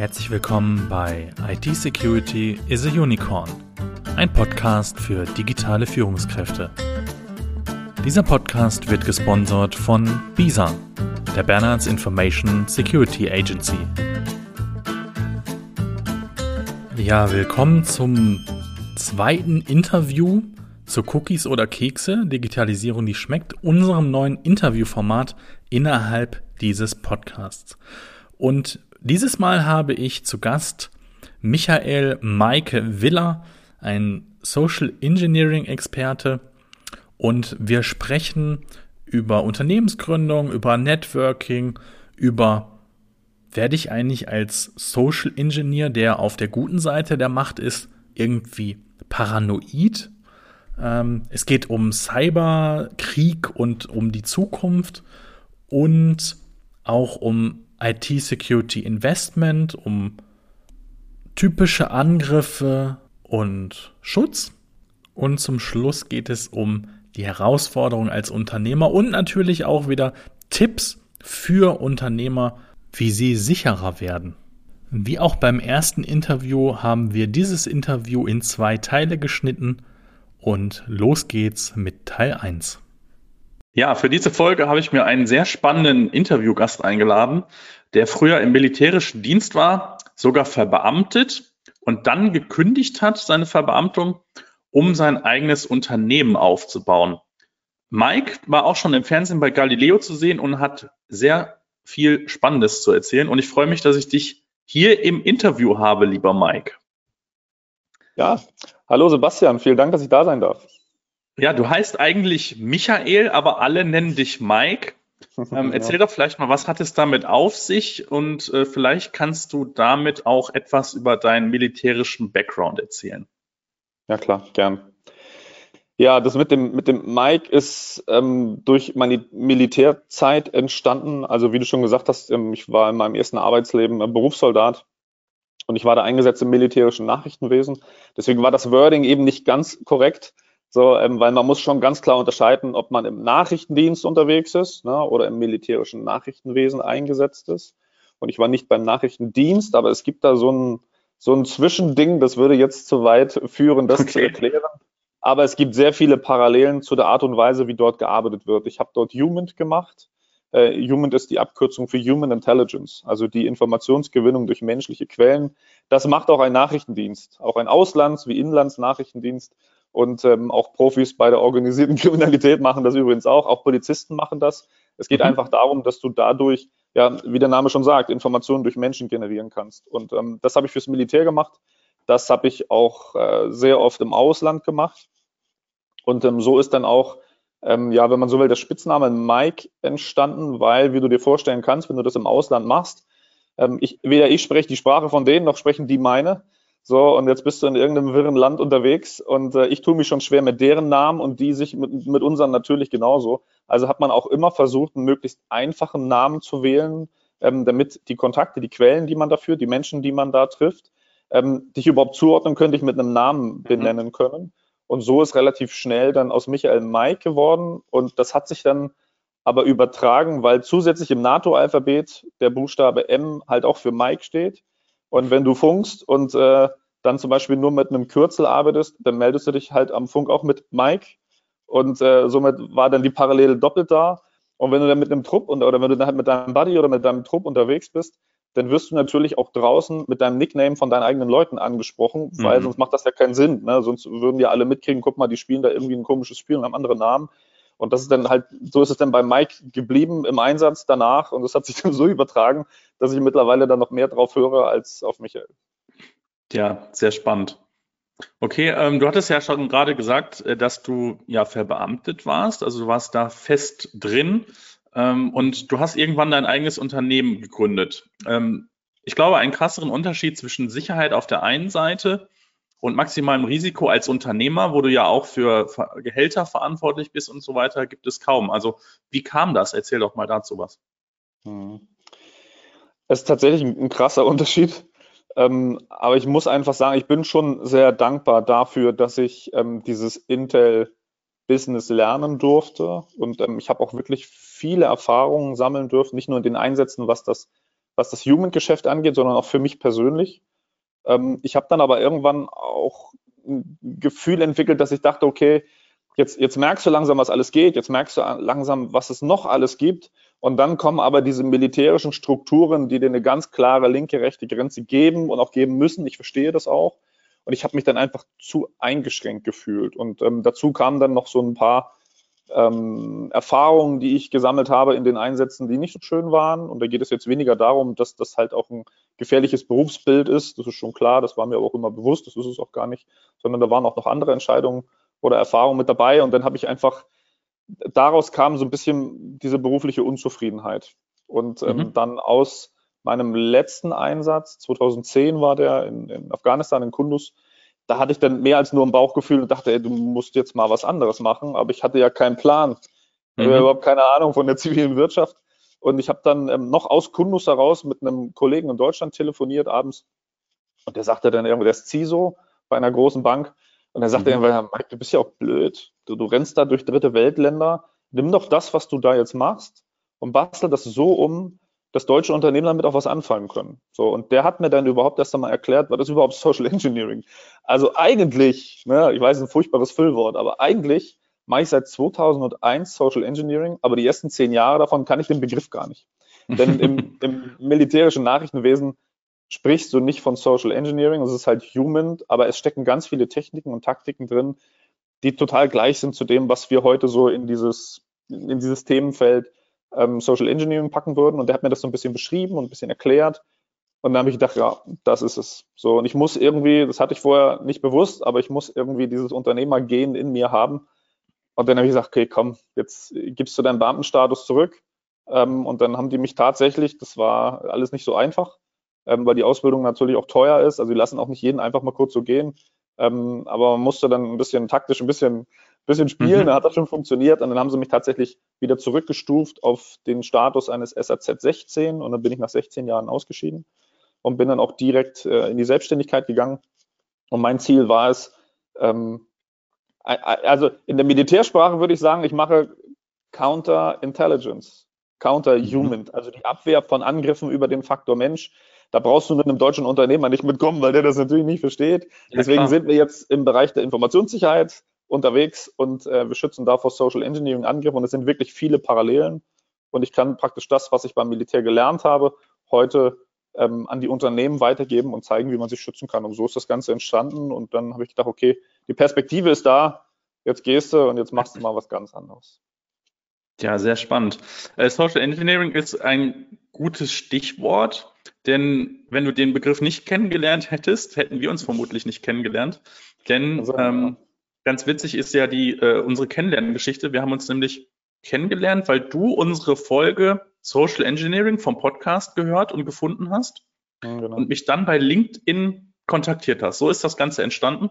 Herzlich willkommen bei IT Security is a Unicorn, ein Podcast für digitale Führungskräfte. Dieser Podcast wird gesponsert von BISA, der Bernards Information Security Agency. Ja, willkommen zum zweiten Interview zu Cookies oder Kekse, Digitalisierung, die schmeckt, unserem neuen Interviewformat innerhalb dieses Podcasts. Und dieses Mal habe ich zu Gast Michael Maike Willer, ein Social Engineering Experte, und wir sprechen über Unternehmensgründung, über Networking, über werde ich eigentlich als Social Engineer, der auf der guten Seite der Macht ist, irgendwie paranoid? Ähm, es geht um Cyberkrieg und um die Zukunft und auch um IT-Security Investment, um typische Angriffe und Schutz. Und zum Schluss geht es um die Herausforderung als Unternehmer und natürlich auch wieder Tipps für Unternehmer, wie sie sicherer werden. Wie auch beim ersten Interview haben wir dieses Interview in zwei Teile geschnitten und los geht's mit Teil 1. Ja, für diese Folge habe ich mir einen sehr spannenden Interviewgast eingeladen, der früher im militärischen Dienst war, sogar verbeamtet und dann gekündigt hat, seine Verbeamtung, um sein eigenes Unternehmen aufzubauen. Mike war auch schon im Fernsehen bei Galileo zu sehen und hat sehr viel Spannendes zu erzählen. Und ich freue mich, dass ich dich hier im Interview habe, lieber Mike. Ja, hallo Sebastian, vielen Dank, dass ich da sein darf. Ja, du heißt eigentlich Michael, aber alle nennen dich Mike. Ähm, erzähl doch vielleicht mal, was hat es damit auf sich und äh, vielleicht kannst du damit auch etwas über deinen militärischen Background erzählen. Ja, klar, gern. Ja, das mit dem, mit dem Mike ist ähm, durch meine Militärzeit entstanden. Also wie du schon gesagt hast, ähm, ich war in meinem ersten Arbeitsleben äh, Berufssoldat und ich war da eingesetzt im militärischen Nachrichtenwesen. Deswegen war das Wording eben nicht ganz korrekt. So, ähm, weil man muss schon ganz klar unterscheiden, ob man im Nachrichtendienst unterwegs ist ne, oder im militärischen Nachrichtenwesen eingesetzt ist. Und ich war nicht beim Nachrichtendienst, aber es gibt da so ein, so ein Zwischending, das würde jetzt zu weit führen, das okay. zu erklären. Aber es gibt sehr viele Parallelen zu der Art und Weise, wie dort gearbeitet wird. Ich habe dort Human gemacht. Äh, Human ist die Abkürzung für Human Intelligence, also die Informationsgewinnung durch menschliche Quellen. Das macht auch ein Nachrichtendienst, auch ein Auslands- wie Inlandsnachrichtendienst und ähm, auch Profis bei der organisierten Kriminalität machen das übrigens auch. Auch Polizisten machen das. Es geht mhm. einfach darum, dass du dadurch, ja, wie der Name schon sagt, Informationen durch Menschen generieren kannst. Und ähm, das habe ich fürs Militär gemacht. Das habe ich auch äh, sehr oft im Ausland gemacht. Und ähm, so ist dann auch, ähm, ja, wenn man so will, der Spitzname Mike entstanden, weil, wie du dir vorstellen kannst, wenn du das im Ausland machst, ähm, ich, weder ich spreche die Sprache von denen, noch sprechen die meine. So, und jetzt bist du in irgendeinem wirren Land unterwegs und äh, ich tue mich schon schwer mit deren Namen und die sich mit, mit unseren natürlich genauso. Also hat man auch immer versucht, einen möglichst einfachen Namen zu wählen, ähm, damit die Kontakte, die Quellen, die man dafür, die Menschen, die man da trifft, ähm, dich überhaupt zuordnen können, dich mit einem Namen mhm. benennen mhm. können. Und so ist relativ schnell dann aus Michael Mike geworden und das hat sich dann aber übertragen, weil zusätzlich im NATO-Alphabet der Buchstabe M halt auch für Mike steht. Und wenn du funkst und äh, dann zum Beispiel nur mit einem Kürzel arbeitest, dann meldest du dich halt am Funk auch mit Mike. Und äh, somit war dann die Parallele doppelt da. Und wenn du dann mit einem Trupp und, oder wenn du dann halt mit deinem Buddy oder mit deinem Trupp unterwegs bist, dann wirst du natürlich auch draußen mit deinem Nickname von deinen eigenen Leuten angesprochen, weil mhm. sonst macht das ja keinen Sinn. Ne? Sonst würden ja alle mitkriegen, guck mal, die spielen da irgendwie ein komisches Spiel und haben andere Namen. Und das ist dann halt, so ist es dann bei Mike geblieben im Einsatz danach. Und das hat sich dann so übertragen, dass ich mittlerweile dann noch mehr drauf höre als auf Michael. Ja, sehr spannend. Okay, ähm, du hattest ja schon gerade gesagt, äh, dass du ja verbeamtet warst, also du warst da fest drin ähm, und du hast irgendwann dein eigenes Unternehmen gegründet. Ähm, ich glaube, einen krasseren Unterschied zwischen Sicherheit auf der einen Seite und maximalem Risiko als Unternehmer, wo du ja auch für Gehälter verantwortlich bist und so weiter, gibt es kaum. Also wie kam das? Erzähl doch mal dazu was. Hm. Es ist tatsächlich ein, krasser Unterschied. Ähm, aber ich muss einfach sagen, ich bin schon sehr dankbar dafür, dass ich ähm, dieses Intel-Business lernen durfte. Und ähm, ich habe auch wirklich viele Erfahrungen sammeln dürfen, nicht nur in den Einsätzen, was das was das Human-Geschäft angeht, sondern auch für mich persönlich. Ähm, ich habe dann aber irgendwann auch ein Gefühl entwickelt, dass ich dachte, okay, jetzt, jetzt merkst du langsam, was alles geht, jetzt merkst du langsam, was es noch alles gibt. Und dann kommen aber diese militärischen Strukturen, die dir eine ganz klare linke, rechte Grenze geben und auch geben müssen. Ich verstehe das auch. Und ich habe mich dann einfach zu eingeschränkt gefühlt. Und ähm, dazu kamen dann noch so ein paar ähm, Erfahrungen, die ich gesammelt habe in den Einsätzen, die nicht so schön waren. Und da geht es jetzt weniger darum, dass das halt auch ein gefährliches Berufsbild ist. Das ist schon klar, das war mir aber auch immer bewusst, das ist es auch gar nicht, sondern da waren auch noch andere Entscheidungen oder Erfahrungen mit dabei. Und dann habe ich einfach, daraus kam so ein bisschen diese berufliche Unzufriedenheit. Und ähm, mhm. dann aus meinem letzten Einsatz, 2010 war der in, in Afghanistan, in Kunduz, da hatte ich dann mehr als nur ein Bauchgefühl und dachte, ey, du musst jetzt mal was anderes machen. Aber ich hatte ja keinen Plan. Ich mhm. habe überhaupt keine Ahnung von der zivilen Wirtschaft. Und ich habe dann ähm, noch aus Kundus heraus mit einem Kollegen in Deutschland telefoniert abends. Und der sagte dann irgendwie, der ist CISO bei einer großen Bank. Und er sagte mhm. irgendwann, Mike, du bist ja auch blöd. Du, du rennst da durch dritte Weltländer. Nimm doch das, was du da jetzt machst und bastel das so um, dass deutsche Unternehmen damit auch was anfangen können. So, und der hat mir dann überhaupt erst einmal erklärt, was ist überhaupt Social Engineering? Also eigentlich, ne, ich weiß, ein furchtbares Füllwort, aber eigentlich mache ich seit 2001 Social Engineering, aber die ersten zehn Jahre davon kann ich den Begriff gar nicht. Denn im, im militärischen Nachrichtenwesen sprichst du nicht von Social Engineering, es ist halt Human, aber es stecken ganz viele Techniken und Taktiken drin, die total gleich sind zu dem, was wir heute so in dieses, in dieses Themenfeld ähm, Social Engineering packen würden. Und der hat mir das so ein bisschen beschrieben und ein bisschen erklärt. Und dann habe ich gedacht, ja, das ist es. So, und ich muss irgendwie, das hatte ich vorher nicht bewusst, aber ich muss irgendwie dieses Unternehmergehen in mir haben. Und dann habe ich gesagt, okay, komm, jetzt gibst du deinen Beamtenstatus zurück. Ähm, und dann haben die mich tatsächlich, das war alles nicht so einfach, ähm, weil die Ausbildung natürlich auch teuer ist. Also die lassen auch nicht jeden einfach mal kurz so gehen. Ähm, aber man musste dann ein bisschen taktisch, ein bisschen bisschen spielen, mhm. da hat das schon funktioniert. Und dann haben sie mich tatsächlich wieder zurückgestuft auf den Status eines SAZ 16 und dann bin ich nach 16 Jahren ausgeschieden und bin dann auch direkt äh, in die Selbstständigkeit gegangen. Und mein Ziel war es, ähm, also in der Militärsprache würde ich sagen, ich mache Counter-Intelligence, Counter-Human, mhm. also die Abwehr von Angriffen über den Faktor Mensch. Da brauchst du mit einem deutschen Unternehmer nicht mitkommen, weil der das natürlich nicht versteht. Ja, Deswegen klar. sind wir jetzt im Bereich der Informationssicherheit unterwegs und äh, wir schützen da vor Social Engineering Angriffen und es sind wirklich viele Parallelen und ich kann praktisch das, was ich beim Militär gelernt habe, heute ähm, an die Unternehmen weitergeben und zeigen, wie man sich schützen kann. Und so ist das Ganze entstanden und dann habe ich gedacht, okay, die Perspektive ist da, jetzt gehst du und jetzt machst du mal was ganz anderes. Ja, sehr spannend. Äh, Social Engineering ist ein gutes Stichwort, denn wenn du den Begriff nicht kennengelernt hättest, hätten wir uns vermutlich nicht kennengelernt. Denn also, ähm, Ganz witzig ist ja die äh, unsere Kennenlerngeschichte. Wir haben uns nämlich kennengelernt, weil du unsere Folge Social Engineering vom Podcast gehört und gefunden hast ja, genau. und mich dann bei LinkedIn kontaktiert hast. So ist das Ganze entstanden.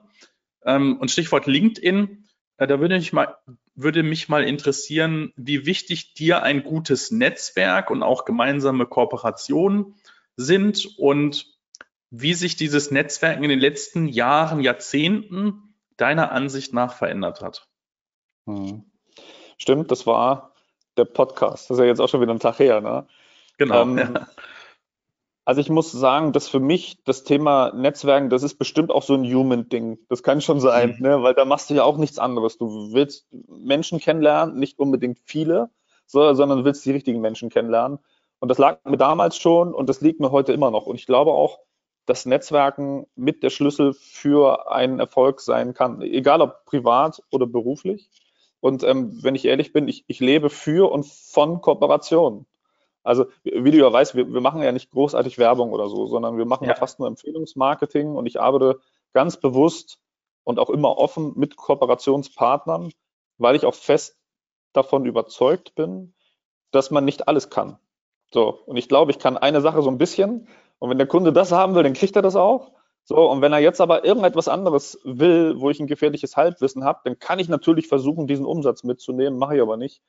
Ähm, und Stichwort LinkedIn, äh, da würde mich mal würde mich mal interessieren, wie wichtig dir ein gutes Netzwerk und auch gemeinsame Kooperationen sind und wie sich dieses Netzwerk in den letzten Jahren, Jahrzehnten deiner Ansicht nach verändert hat. Hm. Stimmt, das war der Podcast. Das ist ja jetzt auch schon wieder ein Tag her, ne? Genau. Ähm, ja. Also ich muss sagen, dass für mich das Thema Netzwerken, das ist bestimmt auch so ein Human-Ding. Das kann schon sein, mhm. ne? weil da machst du ja auch nichts anderes. Du willst Menschen kennenlernen, nicht unbedingt viele, so, sondern du willst die richtigen Menschen kennenlernen. Und das lag mir damals schon und das liegt mir heute immer noch. Und ich glaube auch, dass Netzwerken mit der Schlüssel für einen Erfolg sein kann, egal ob privat oder beruflich. Und ähm, wenn ich ehrlich bin, ich, ich lebe für und von Kooperationen. Also, wie du ja weißt, wir, wir machen ja nicht großartig Werbung oder so, sondern wir machen ja. ja fast nur Empfehlungsmarketing und ich arbeite ganz bewusst und auch immer offen mit Kooperationspartnern, weil ich auch fest davon überzeugt bin, dass man nicht alles kann. So, und ich glaube, ich kann eine Sache so ein bisschen, und wenn der Kunde das haben will, dann kriegt er das auch. So, und wenn er jetzt aber irgendetwas anderes will, wo ich ein gefährliches Halbwissen habe, dann kann ich natürlich versuchen, diesen Umsatz mitzunehmen, mache ich aber nicht,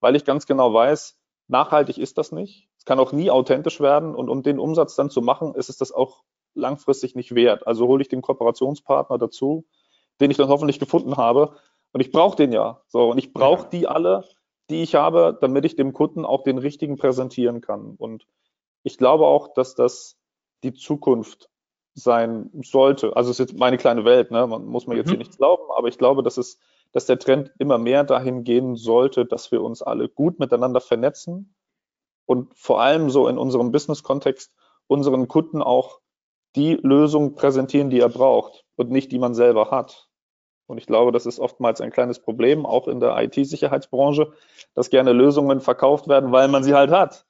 weil ich ganz genau weiß, nachhaltig ist das nicht. Es kann auch nie authentisch werden und um den Umsatz dann zu machen, ist es das auch langfristig nicht wert. Also hole ich den Kooperationspartner dazu, den ich dann hoffentlich gefunden habe. Und ich brauche den ja. So, und ich brauche die alle, die ich habe, damit ich dem Kunden auch den richtigen präsentieren kann. Und ich glaube auch, dass das die Zukunft sein sollte. Also es ist jetzt meine kleine Welt, ne? man muss mir jetzt mhm. hier nichts glauben, aber ich glaube, dass es, dass der Trend immer mehr dahin gehen sollte, dass wir uns alle gut miteinander vernetzen und vor allem so in unserem Business-Kontext unseren Kunden auch die Lösung präsentieren, die er braucht und nicht die man selber hat. Und ich glaube, das ist oftmals ein kleines Problem, auch in der IT-Sicherheitsbranche, dass gerne Lösungen verkauft werden, weil man sie halt hat.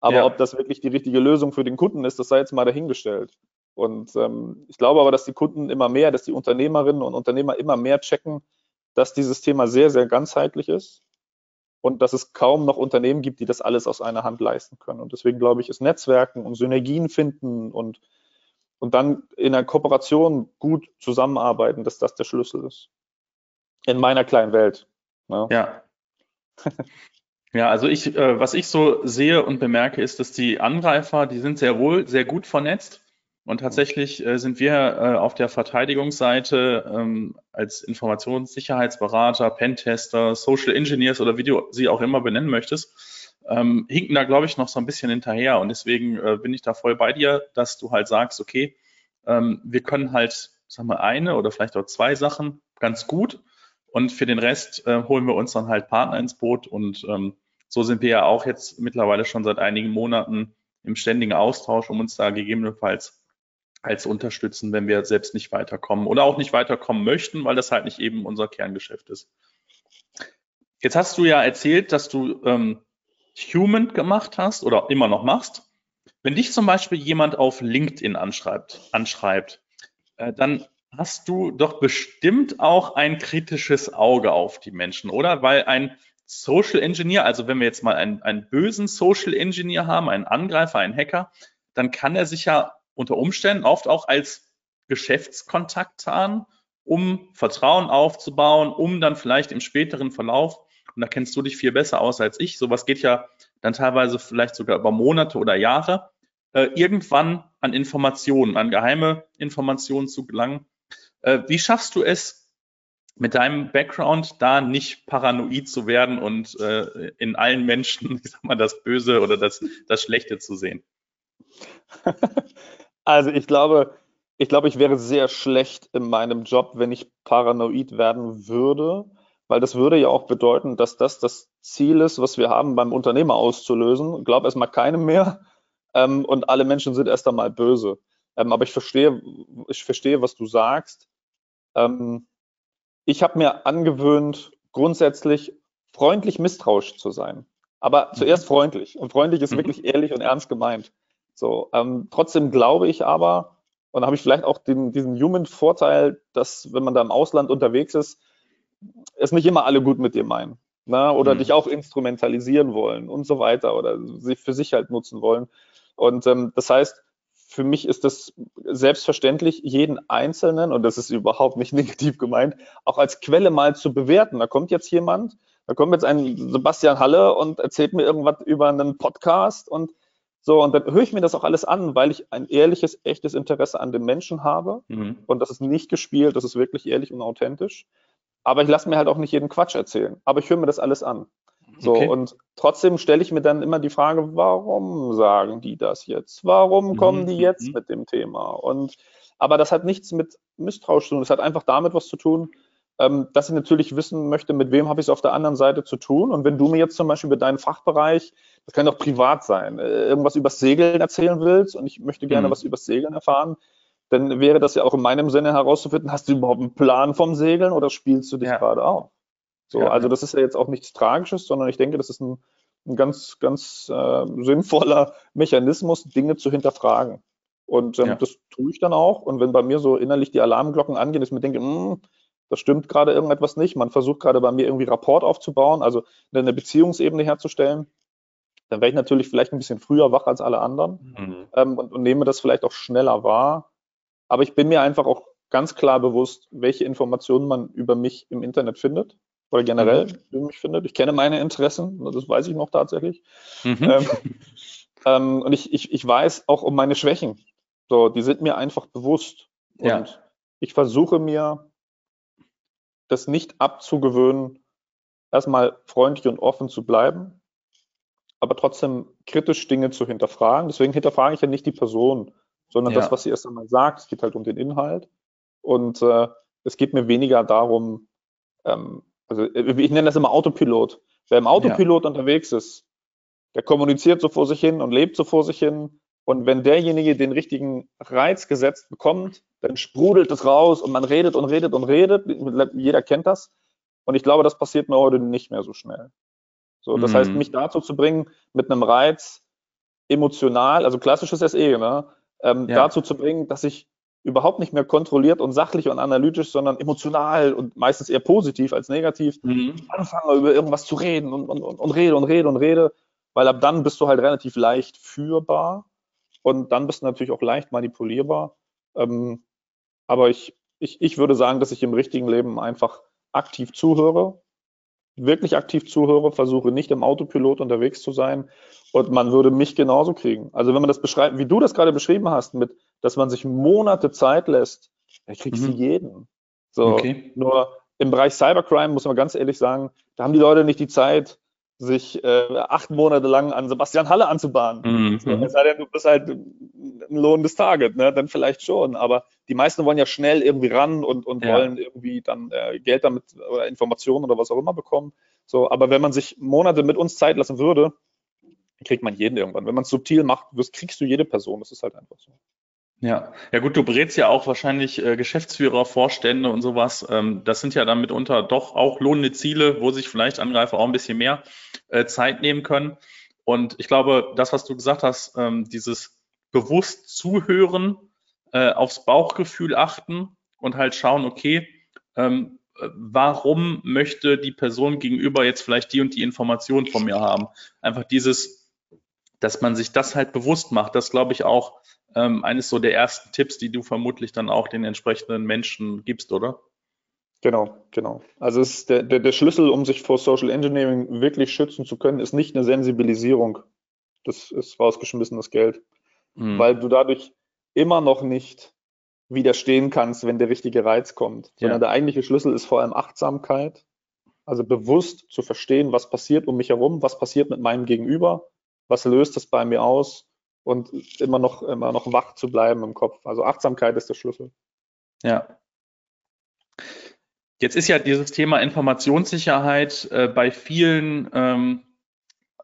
Aber ja. ob das wirklich die richtige Lösung für den Kunden ist, das sei jetzt mal dahingestellt. Und ähm, ich glaube aber, dass die Kunden immer mehr, dass die Unternehmerinnen und Unternehmer immer mehr checken, dass dieses Thema sehr, sehr ganzheitlich ist und dass es kaum noch Unternehmen gibt, die das alles aus einer Hand leisten können. Und deswegen glaube ich, ist Netzwerken und Synergien finden und, und dann in einer Kooperation gut zusammenarbeiten, dass das der Schlüssel ist. In meiner kleinen Welt. Ne? Ja. Ja, also ich, äh, was ich so sehe und bemerke, ist, dass die Angreifer, die sind sehr wohl sehr gut vernetzt. Und tatsächlich äh, sind wir äh, auf der Verteidigungsseite ähm, als Informationssicherheitsberater, Pentester, Social Engineers oder wie du sie auch immer benennen möchtest, ähm, hinken da, glaube ich, noch so ein bisschen hinterher. Und deswegen äh, bin ich da voll bei dir, dass du halt sagst, okay, ähm, wir können halt, sag mal, eine oder vielleicht auch zwei Sachen ganz gut. Und für den Rest äh, holen wir uns dann halt Partner ins Boot. Und ähm, so sind wir ja auch jetzt mittlerweile schon seit einigen Monaten im ständigen Austausch, um uns da gegebenenfalls halt zu unterstützen, wenn wir selbst nicht weiterkommen oder auch nicht weiterkommen möchten, weil das halt nicht eben unser Kerngeschäft ist. Jetzt hast du ja erzählt, dass du ähm, Human gemacht hast oder immer noch machst. Wenn dich zum Beispiel jemand auf LinkedIn anschreibt, anschreibt äh, dann hast du doch bestimmt auch ein kritisches Auge auf die Menschen, oder? Weil ein Social Engineer, also wenn wir jetzt mal einen, einen bösen Social Engineer haben, einen Angreifer, einen Hacker, dann kann er sich ja unter Umständen oft auch als Geschäftskontakt an, um Vertrauen aufzubauen, um dann vielleicht im späteren Verlauf, und da kennst du dich viel besser aus als ich, sowas geht ja dann teilweise vielleicht sogar über Monate oder Jahre, äh, irgendwann an Informationen, an geheime Informationen zu gelangen. Äh, wie schaffst du es, mit deinem Background da nicht paranoid zu werden und äh, in allen Menschen, ich sag mal, das Böse oder das, das Schlechte zu sehen? Also ich glaube, ich glaube, ich wäre sehr schlecht in meinem Job, wenn ich paranoid werden würde, weil das würde ja auch bedeuten, dass das das Ziel ist, was wir haben, beim Unternehmer auszulösen. Ich glaube erstmal keinem mehr ähm, und alle Menschen sind erst einmal böse. Ähm, aber ich verstehe, ich verstehe, was du sagst. Ähm, ich habe mir angewöhnt, grundsätzlich freundlich misstrauisch zu sein. Aber mhm. zuerst freundlich. Und freundlich ist mhm. wirklich ehrlich und ernst gemeint. So, ähm, trotzdem glaube ich aber, und da habe ich vielleicht auch den, diesen Human-Vorteil, dass wenn man da im Ausland unterwegs ist, es nicht immer alle gut mit dir meinen. Ne? Oder mhm. dich auch instrumentalisieren wollen und so weiter oder sie für sich halt nutzen wollen. Und ähm, das heißt, für mich ist das selbstverständlich, jeden Einzelnen, und das ist überhaupt nicht negativ gemeint, auch als Quelle mal zu bewerten. Da kommt jetzt jemand, da kommt jetzt ein Sebastian Halle und erzählt mir irgendwas über einen Podcast und so, und dann höre ich mir das auch alles an, weil ich ein ehrliches, echtes Interesse an den Menschen habe. Mhm. Und das ist nicht gespielt, das ist wirklich ehrlich und authentisch. Aber ich lasse mir halt auch nicht jeden Quatsch erzählen. Aber ich höre mir das alles an. So, okay. und trotzdem stelle ich mir dann immer die Frage, warum sagen die das jetzt? Warum mhm. kommen die jetzt mhm. mit dem Thema? Und, aber das hat nichts mit Misstrauisch zu tun. Das hat einfach damit was zu tun, ähm, dass ich natürlich wissen möchte, mit wem habe ich es auf der anderen Seite zu tun. Und wenn du mir jetzt zum Beispiel über deinen Fachbereich, das kann doch privat sein, äh, irgendwas übers Segeln erzählen willst und ich möchte gerne mhm. was übers Segeln erfahren, dann wäre das ja auch in meinem Sinne herauszufinden, hast du überhaupt einen Plan vom Segeln oder spielst du dich ja. gerade auf? So, ja, also das ist ja jetzt auch nichts Tragisches, sondern ich denke, das ist ein, ein ganz, ganz äh, sinnvoller Mechanismus, Dinge zu hinterfragen. Und ähm, ja. das tue ich dann auch. Und wenn bei mir so innerlich die Alarmglocken angehen, dass ich mir denke, mh, hm, das stimmt gerade irgendetwas nicht. Man versucht gerade bei mir irgendwie Rapport aufzubauen, also eine Beziehungsebene herzustellen. Dann wäre ich natürlich vielleicht ein bisschen früher wach als alle anderen mhm. ähm, und, und nehme das vielleicht auch schneller wahr. Aber ich bin mir einfach auch ganz klar bewusst, welche Informationen man über mich im Internet findet oder generell mhm. über mich findet. Ich kenne meine Interessen, das weiß ich noch tatsächlich. Mhm. Ähm, ähm, und ich, ich, ich weiß auch um meine Schwächen. So, die sind mir einfach bewusst. Und ja. ich versuche mir das nicht abzugewöhnen, erstmal freundlich und offen zu bleiben, aber trotzdem kritisch Dinge zu hinterfragen. Deswegen hinterfrage ich ja nicht die Person, sondern ja. das, was sie erst einmal sagt. Es geht halt um den Inhalt. Und äh, es geht mir weniger darum, ähm, also ich nenne das immer Autopilot. Wer im Autopilot ja. unterwegs ist, der kommuniziert so vor sich hin und lebt so vor sich hin. Und wenn derjenige den richtigen Reiz gesetzt bekommt, dann sprudelt es raus und man redet und redet und redet. Jeder kennt das. Und ich glaube, das passiert mir heute nicht mehr so schnell. So, das mhm. heißt, mich dazu zu bringen, mit einem Reiz emotional, also klassisches SE, ne, ähm, ja. dazu zu bringen, dass ich überhaupt nicht mehr kontrolliert und sachlich und analytisch, sondern emotional und meistens eher positiv als negativ mhm. anfange, über irgendwas zu reden und, und, und, und rede und rede und rede, weil ab dann bist du halt relativ leicht führbar und dann bist du natürlich auch leicht manipulierbar. Ähm, aber ich, ich, ich würde sagen, dass ich im richtigen Leben einfach aktiv zuhöre, wirklich aktiv zuhöre, versuche nicht im Autopilot unterwegs zu sein und man würde mich genauso kriegen. Also wenn man das beschreibt, wie du das gerade beschrieben hast, mit, dass man sich Monate Zeit lässt, dann kriegst mhm. du jeden. So, okay. nur im Bereich Cybercrime muss man ganz ehrlich sagen, da haben die Leute nicht die Zeit, sich äh, acht Monate lang an Sebastian Halle anzubahnen. Mhm. Es sei denn, du bist halt ein lohnendes Target, ne? dann vielleicht schon. Aber die meisten wollen ja schnell irgendwie ran und, und ja. wollen irgendwie dann äh, Geld damit oder Informationen oder was auch immer bekommen. So, aber wenn man sich Monate mit uns Zeit lassen würde, kriegt man jeden irgendwann. Wenn man es subtil macht, kriegst du jede Person. Das ist halt einfach so. Ja, ja gut, du berätst ja auch wahrscheinlich äh, Geschäftsführer, Vorstände und sowas. Ähm, das sind ja dann mitunter doch auch lohnende Ziele, wo sich vielleicht Angreifer auch ein bisschen mehr äh, Zeit nehmen können. Und ich glaube, das, was du gesagt hast, ähm, dieses bewusst zuhören, äh, aufs Bauchgefühl achten und halt schauen, okay, ähm, warum möchte die Person gegenüber jetzt vielleicht die und die Information von mir haben? Einfach dieses, dass man sich das halt bewusst macht, das glaube ich auch ähm, eines so der ersten Tipps, die du vermutlich dann auch den entsprechenden Menschen gibst, oder? Genau, genau. Also ist der, der, der Schlüssel, um sich vor Social Engineering wirklich schützen zu können, ist nicht eine Sensibilisierung. Das ist rausgeschmissenes Geld. Mhm. Weil du dadurch immer noch nicht widerstehen kannst, wenn der richtige Reiz kommt. Sondern ja. der eigentliche Schlüssel ist vor allem Achtsamkeit. Also bewusst zu verstehen, was passiert um mich herum, was passiert mit meinem Gegenüber, was löst das bei mir aus und immer noch, immer noch wach zu bleiben im Kopf. Also Achtsamkeit ist der Schlüssel. Ja. Jetzt ist ja dieses Thema Informationssicherheit äh, bei vielen, ähm,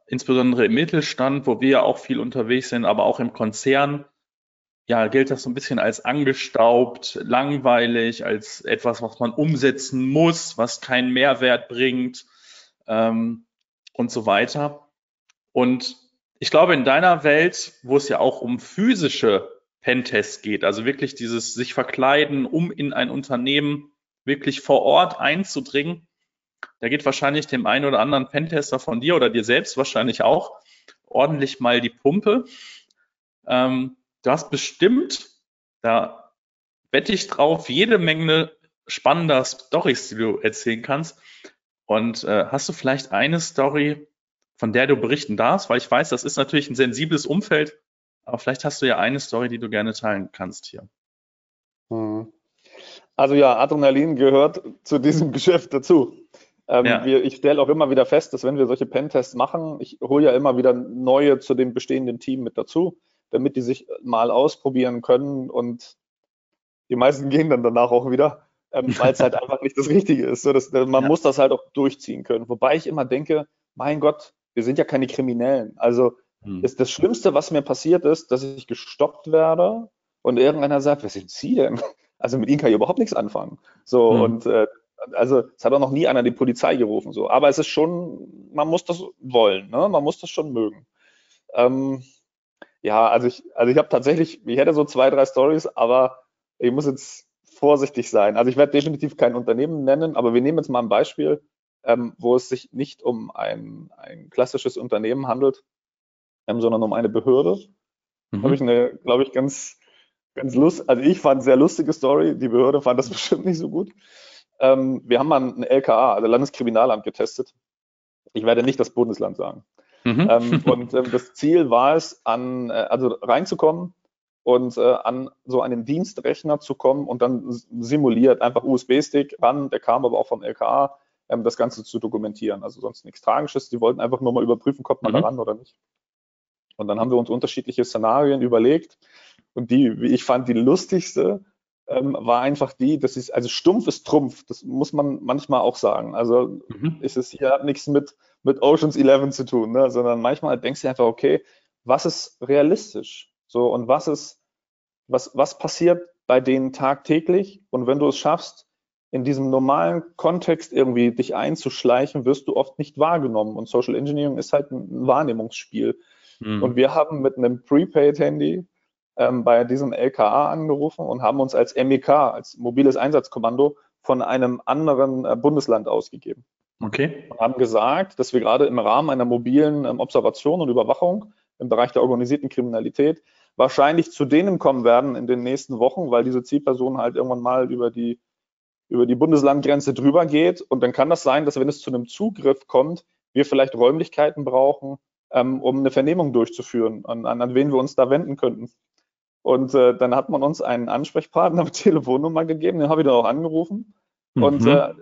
insbesondere im Mittelstand, wo wir ja auch viel unterwegs sind, aber auch im Konzern, ja, gilt das so ein bisschen als angestaubt, langweilig, als etwas, was man umsetzen muss, was keinen Mehrwert bringt ähm, und so weiter. Und ich glaube, in deiner Welt, wo es ja auch um physische Pentests geht, also wirklich dieses sich verkleiden, um in ein Unternehmen wirklich vor Ort einzudringen, da geht wahrscheinlich dem einen oder anderen Pentester von dir oder dir selbst wahrscheinlich auch ordentlich mal die Pumpe. Ähm, du hast bestimmt, da wette ich drauf, jede Menge spannender Stories, die du erzählen kannst. Und äh, hast du vielleicht eine Story, von der du berichten darfst, weil ich weiß, das ist natürlich ein sensibles Umfeld, aber vielleicht hast du ja eine Story, die du gerne teilen kannst hier. Hm. Also ja, Adrenalin gehört zu diesem Geschäft dazu. Ähm, ja. wir, ich stelle auch immer wieder fest, dass wenn wir solche Pentests machen, ich hole ja immer wieder neue zu dem bestehenden Team mit dazu, damit die sich mal ausprobieren können und die meisten gehen dann danach auch wieder, ähm, weil es halt einfach nicht das Richtige ist. So, dass, man ja. muss das halt auch durchziehen können. Wobei ich immer denke, mein Gott, wir sind ja keine Kriminellen. Also hm. ist das Schlimmste, was mir passiert ist, dass ich gestoppt werde und irgendeiner sagt, wer sind Sie denn? Also mit Ihnen kann ich überhaupt nichts anfangen. So hm. und äh, also es hat auch noch nie einer die Polizei gerufen. So, aber es ist schon, man muss das wollen, ne? Man muss das schon mögen. Ähm, ja, also ich, also ich habe tatsächlich, ich hätte so zwei, drei Stories, aber ich muss jetzt vorsichtig sein. Also ich werde definitiv kein Unternehmen nennen, aber wir nehmen jetzt mal ein Beispiel ähm, wo es sich nicht um ein, ein klassisches Unternehmen handelt, ähm, sondern um eine Behörde. Mhm. Habe ich eine, glaube ich, ganz, ganz lustig, also ich fand sehr lustige Story, die Behörde fand das bestimmt nicht so gut. Ähm, wir haben mal ein LKA, also Landeskriminalamt, getestet. Ich werde nicht das Bundesland sagen. Mhm. Ähm, und ähm, das Ziel war es, an, äh, also reinzukommen und äh, an so einen Dienstrechner zu kommen und dann simuliert einfach USB-Stick ran, der kam aber auch vom LKA, ähm, das Ganze zu dokumentieren. Also sonst nichts Tragisches. Die wollten einfach nur mal überprüfen, kommt man mhm. daran oder nicht. Und dann haben wir uns unterschiedliche Szenarien überlegt. Und die, wie ich fand, die lustigste ähm, war einfach die, das ist, also stumpf ist Trumpf, das muss man manchmal auch sagen. Also mhm. ist es hier hat nichts mit, mit Oceans 11 zu tun, ne? sondern manchmal denkst du einfach, okay, was ist realistisch? So, und was ist, was, was passiert bei denen tagtäglich? Und wenn du es schaffst, in diesem normalen Kontext irgendwie dich einzuschleichen, wirst du oft nicht wahrgenommen. Und Social Engineering ist halt ein Wahrnehmungsspiel. Mhm. Und wir haben mit einem Prepaid-Handy ähm, bei diesem LKA angerufen und haben uns als MEK, als mobiles Einsatzkommando, von einem anderen äh, Bundesland ausgegeben. Okay. Und haben gesagt, dass wir gerade im Rahmen einer mobilen ähm, Observation und Überwachung im Bereich der organisierten Kriminalität wahrscheinlich zu denen kommen werden in den nächsten Wochen, weil diese Zielperson halt irgendwann mal über die, über die Bundeslandgrenze drüber geht. Und dann kann das sein, dass wenn es zu einem Zugriff kommt, wir vielleicht Räumlichkeiten brauchen, ähm, um eine Vernehmung durchzuführen, an, an wen wir uns da wenden könnten. Und äh, dann hat man uns einen Ansprechpartner mit Telefonnummer gegeben, den habe ich dann auch angerufen. Mhm. Und äh,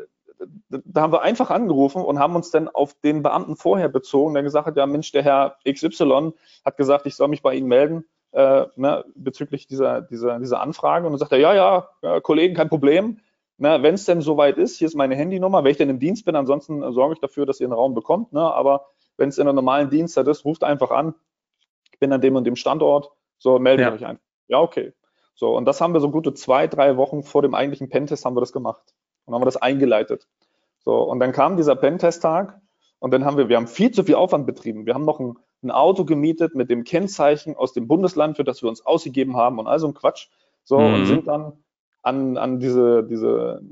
da haben wir einfach angerufen und haben uns dann auf den Beamten vorher bezogen, der gesagt hat, ja Mensch, der Herr XY hat gesagt, ich soll mich bei Ihnen melden äh, ne, bezüglich dieser, dieser, dieser Anfrage. Und dann sagt er, ja, ja, ja Kollegen, kein Problem. Wenn es denn soweit ist, hier ist meine Handynummer, wenn ich denn im Dienst bin, ansonsten sorge ich dafür, dass ihr einen Raum bekommt. Ne? Aber wenn es in einer normalen Dienstzeit ist, ruft einfach an. Ich bin an dem und dem Standort. So, meldet ja. euch einfach. Ja, okay. So, und das haben wir so gute zwei, drei Wochen vor dem eigentlichen Pentest haben wir das gemacht und haben wir das eingeleitet. So, und dann kam dieser Pentest-Tag und dann haben wir, wir haben viel zu viel Aufwand betrieben. Wir haben noch ein, ein, Auto gemietet mit dem Kennzeichen aus dem Bundesland, für das wir uns ausgegeben haben und all so ein Quatsch. So, mhm. und sind dann an, an diese, diese,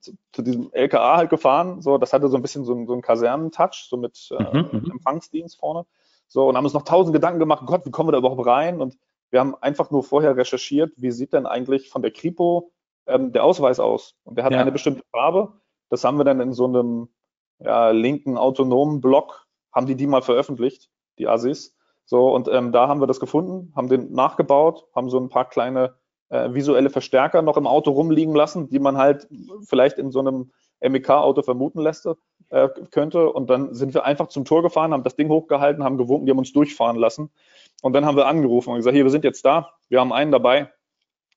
zu, zu, diesem LKA halt gefahren. So, das hatte so ein bisschen so, so einen Kasernentouch, so mit äh, mhm, mhm. Empfangsdienst vorne. So, und haben uns noch tausend Gedanken gemacht, Gott, wie kommen wir da überhaupt rein? Und wir haben einfach nur vorher recherchiert, wie sieht denn eigentlich von der Kripo ähm, der Ausweis aus? Und der hat ja. eine bestimmte Farbe. Das haben wir dann in so einem ja, linken autonomen Blog, haben die die mal veröffentlicht, die Assis. So, und ähm, da haben wir das gefunden, haben den nachgebaut, haben so ein paar kleine äh, visuelle Verstärker noch im Auto rumliegen lassen, die man halt vielleicht in so einem MEK-Auto vermuten lässt, äh, könnte. Und dann sind wir einfach zum Tor gefahren, haben das Ding hochgehalten, haben gewunken, die haben uns durchfahren lassen. Und dann haben wir angerufen und gesagt, hier, wir sind jetzt da, wir haben einen dabei,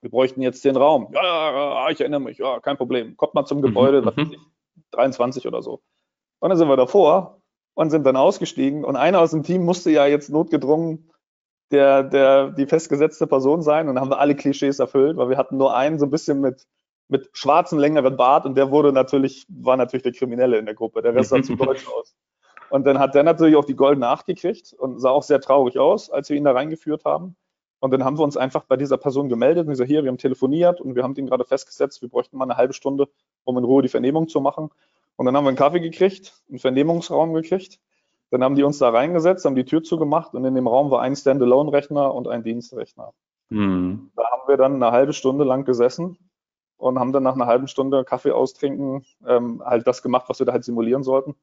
wir bräuchten jetzt den Raum. Ja, ja, ja ich erinnere mich, ja, kein Problem. Kommt mal zum Gebäude, mhm. ich, 23 oder so. Und dann sind wir davor und sind dann ausgestiegen. Und einer aus dem Team musste ja jetzt notgedrungen der, der, die festgesetzte Person sein. Und dann haben wir alle Klischees erfüllt, weil wir hatten nur einen so ein bisschen mit, mit schwarzem, längeren Bart und der wurde natürlich, war natürlich der Kriminelle in der Gruppe. Der Rest sah zu deutsch aus. Und dann hat der natürlich auch die goldene Acht gekriegt und sah auch sehr traurig aus, als wir ihn da reingeführt haben. Und dann haben wir uns einfach bei dieser Person gemeldet und gesagt, hier, wir haben telefoniert und wir haben den gerade festgesetzt, wir bräuchten mal eine halbe Stunde, um in Ruhe die Vernehmung zu machen. Und dann haben wir einen Kaffee gekriegt, einen Vernehmungsraum gekriegt. Dann haben die uns da reingesetzt, haben die Tür zugemacht und in dem Raum war ein Standalone-Rechner und ein Dienstrechner. Mhm. Da haben wir dann eine halbe Stunde lang gesessen und haben dann nach einer halben Stunde Kaffee austrinken ähm, halt das gemacht, was wir da halt simulieren sollten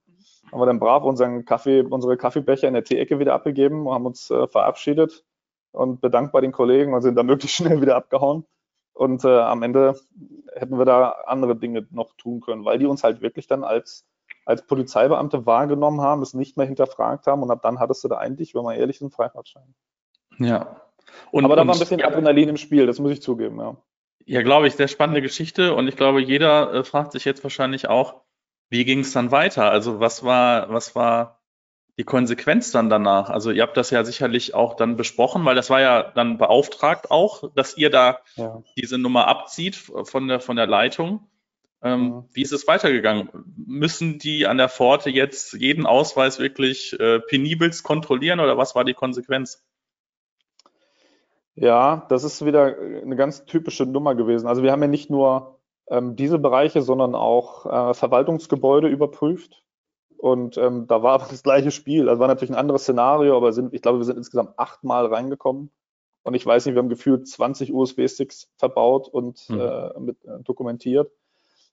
haben wir dann brav unseren Kaffee, unsere Kaffeebecher in der Teeecke wieder abgegeben und haben uns äh, verabschiedet und bedankt bei den Kollegen und sind dann möglichst schnell wieder abgehauen. Und äh, am Ende hätten wir da andere Dinge noch tun können, weil die uns halt wirklich dann als, als Polizeibeamte wahrgenommen haben, es nicht mehr hinterfragt haben und ab dann hattest du da eigentlich, wenn man ehrlich ist, einen Freifahrtschein. Ja. Und, Aber da war ein bisschen Adrenalin im Spiel, das muss ich zugeben, ja. Ja, glaube ich, sehr spannende Geschichte und ich glaube, jeder äh, fragt sich jetzt wahrscheinlich auch, wie ging es dann weiter? Also was war, was war die Konsequenz dann danach? Also ihr habt das ja sicherlich auch dann besprochen, weil das war ja dann beauftragt auch, dass ihr da ja. diese Nummer abzieht von der, von der Leitung. Ähm, ja. Wie ist es weitergegangen? Müssen die an der Pforte jetzt jeden Ausweis wirklich äh, penibelst kontrollieren oder was war die Konsequenz? Ja, das ist wieder eine ganz typische Nummer gewesen. Also wir haben ja nicht nur ähm, diese Bereiche, sondern auch äh, Verwaltungsgebäude überprüft. Und ähm, da war aber das gleiche Spiel. Also war natürlich ein anderes Szenario, aber sind, ich glaube, wir sind insgesamt achtmal reingekommen. Und ich weiß nicht, wir haben gefühlt 20 USB-Sticks verbaut und mhm. äh, mit, äh, dokumentiert,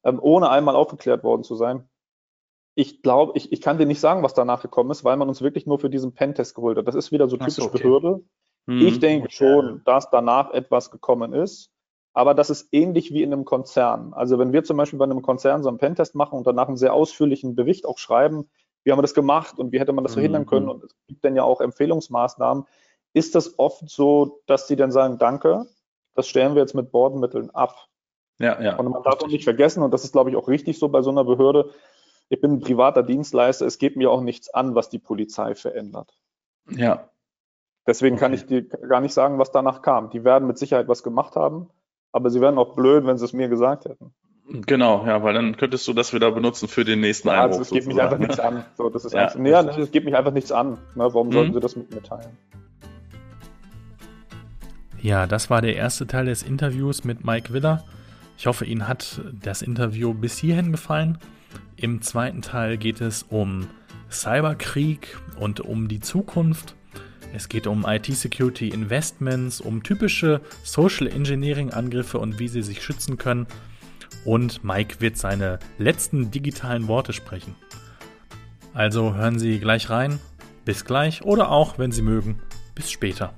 ähm, ohne einmal aufgeklärt worden zu sein. Ich glaube, ich, ich kann dir nicht sagen, was danach gekommen ist, weil man uns wirklich nur für diesen Pentest geholt hat. Das ist wieder so typisch so, okay. Behörde. Mhm. Ich denke schon, dass danach etwas gekommen ist. aber das ist ähnlich wie in einem Konzern. Also wenn wir zum Beispiel bei einem Konzern so einen Pentest machen und danach einen sehr ausführlichen Bericht auch schreiben, wie haben wir das gemacht und wie hätte man das verhindern können mhm. und es gibt dann ja auch Empfehlungsmaßnahmen, ist das oft so, dass die dann sagen, danke, das stellen wir jetzt mit Bordmitteln ab. Ja, ja. Und man darf auch nicht vergessen, und das ist, glaube ich, auch richtig so bei so einer Behörde, ich bin ein privater Dienstleister, es geht mir auch nichts an, was die Polizei verändert. Ja. Deswegen okay. kann ich dir gar nicht sagen, was danach kam. Die werden mit Sicherheit was gemacht haben, aber sie wären auch blöd, wenn sie es mir gesagt hätten. Genau, ja, weil dann könntest du das wieder benutzen für den nächsten ja, Einbruch. Also es geht mich einfach nichts an. So, das ist ja. Einfach, nee, es geht mich einfach nichts an. Ne, warum mhm. sollten sie das mit mir teilen? Ja, das war der erste Teil des Interviews mit Mike Willer. Ich hoffe, Ihnen hat das Interview bis hierhin gefallen. Im zweiten Teil geht es um Cyberkrieg und um die Zukunft. Es geht um IT-Security Investments, um typische Social Engineering-Angriffe und wie sie sich schützen können. Und Mike wird seine letzten digitalen Worte sprechen. Also hören Sie gleich rein. Bis gleich oder auch, wenn Sie mögen, bis später.